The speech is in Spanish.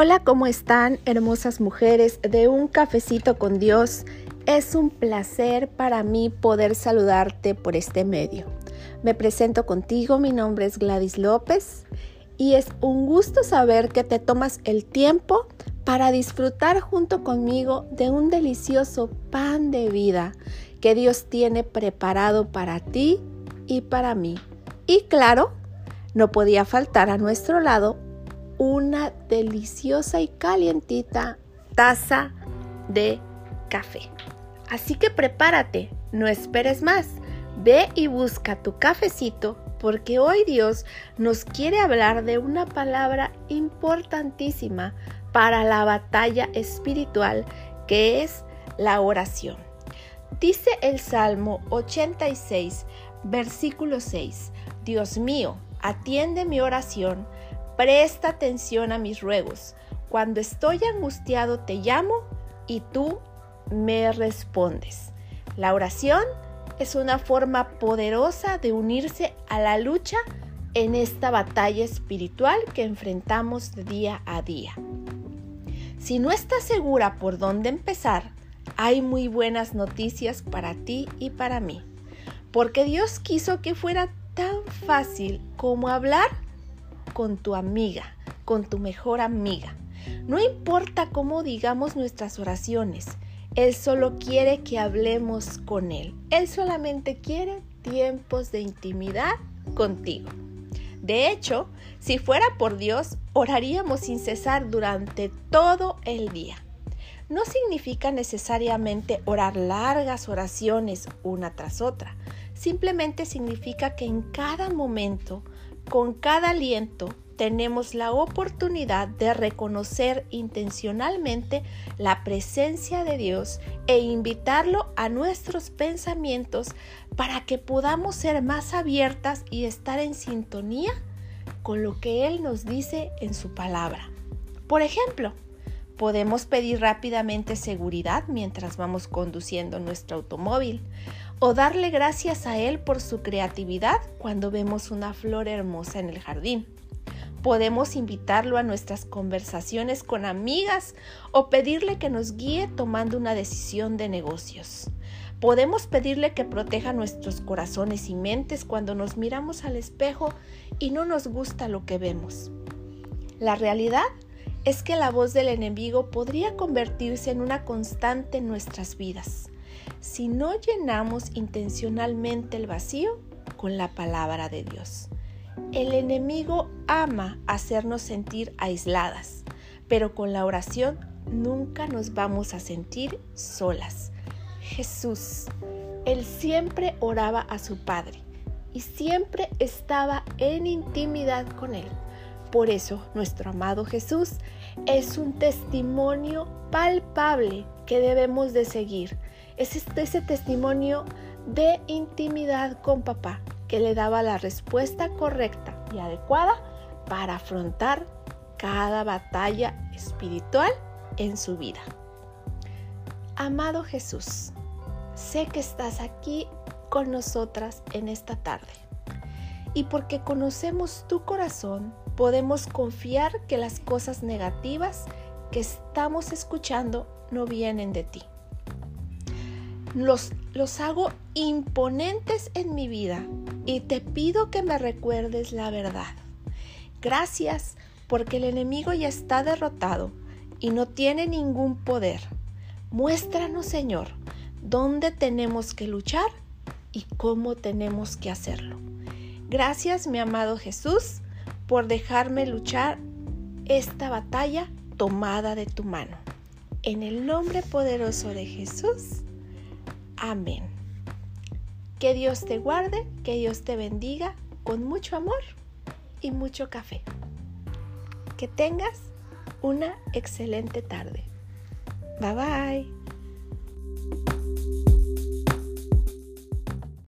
Hola, ¿cómo están, hermosas mujeres de un cafecito con Dios? Es un placer para mí poder saludarte por este medio. Me presento contigo, mi nombre es Gladys López y es un gusto saber que te tomas el tiempo para disfrutar junto conmigo de un delicioso pan de vida que Dios tiene preparado para ti y para mí. Y claro, no podía faltar a nuestro lado una deliciosa y calientita taza de café. Así que prepárate, no esperes más. Ve y busca tu cafecito porque hoy Dios nos quiere hablar de una palabra importantísima para la batalla espiritual que es la oración. Dice el Salmo 86, versículo 6, Dios mío, atiende mi oración Presta atención a mis ruegos. Cuando estoy angustiado te llamo y tú me respondes. La oración es una forma poderosa de unirse a la lucha en esta batalla espiritual que enfrentamos día a día. Si no estás segura por dónde empezar, hay muy buenas noticias para ti y para mí, porque Dios quiso que fuera tan fácil como hablar con tu amiga, con tu mejor amiga. No importa cómo digamos nuestras oraciones, Él solo quiere que hablemos con Él. Él solamente quiere tiempos de intimidad contigo. De hecho, si fuera por Dios, oraríamos sin cesar durante todo el día. No significa necesariamente orar largas oraciones una tras otra. Simplemente significa que en cada momento con cada aliento tenemos la oportunidad de reconocer intencionalmente la presencia de Dios e invitarlo a nuestros pensamientos para que podamos ser más abiertas y estar en sintonía con lo que Él nos dice en su palabra. Por ejemplo, podemos pedir rápidamente seguridad mientras vamos conduciendo nuestro automóvil o darle gracias a Él por su creatividad cuando vemos una flor hermosa en el jardín. Podemos invitarlo a nuestras conversaciones con amigas o pedirle que nos guíe tomando una decisión de negocios. Podemos pedirle que proteja nuestros corazones y mentes cuando nos miramos al espejo y no nos gusta lo que vemos. La realidad es que la voz del enemigo podría convertirse en una constante en nuestras vidas si no llenamos intencionalmente el vacío con la palabra de Dios. El enemigo ama hacernos sentir aisladas, pero con la oración nunca nos vamos a sentir solas. Jesús, Él siempre oraba a su Padre y siempre estaba en intimidad con Él. Por eso nuestro amado Jesús es un testimonio palpable que debemos de seguir es este, ese testimonio de intimidad con papá que le daba la respuesta correcta y adecuada para afrontar cada batalla espiritual en su vida. Amado Jesús, sé que estás aquí con nosotras en esta tarde. Y porque conocemos tu corazón, podemos confiar que las cosas negativas que estamos escuchando no vienen de ti los, los hago imponentes en mi vida y te pido que me recuerdes la verdad. Gracias porque el enemigo ya está derrotado y no tiene ningún poder. Muéstranos, Señor, dónde tenemos que luchar y cómo tenemos que hacerlo. Gracias, mi amado Jesús, por dejarme luchar esta batalla tomada de tu mano. En el nombre poderoso de Jesús. Amén. Que Dios te guarde, que Dios te bendiga con mucho amor y mucho café. Que tengas una excelente tarde. Bye bye.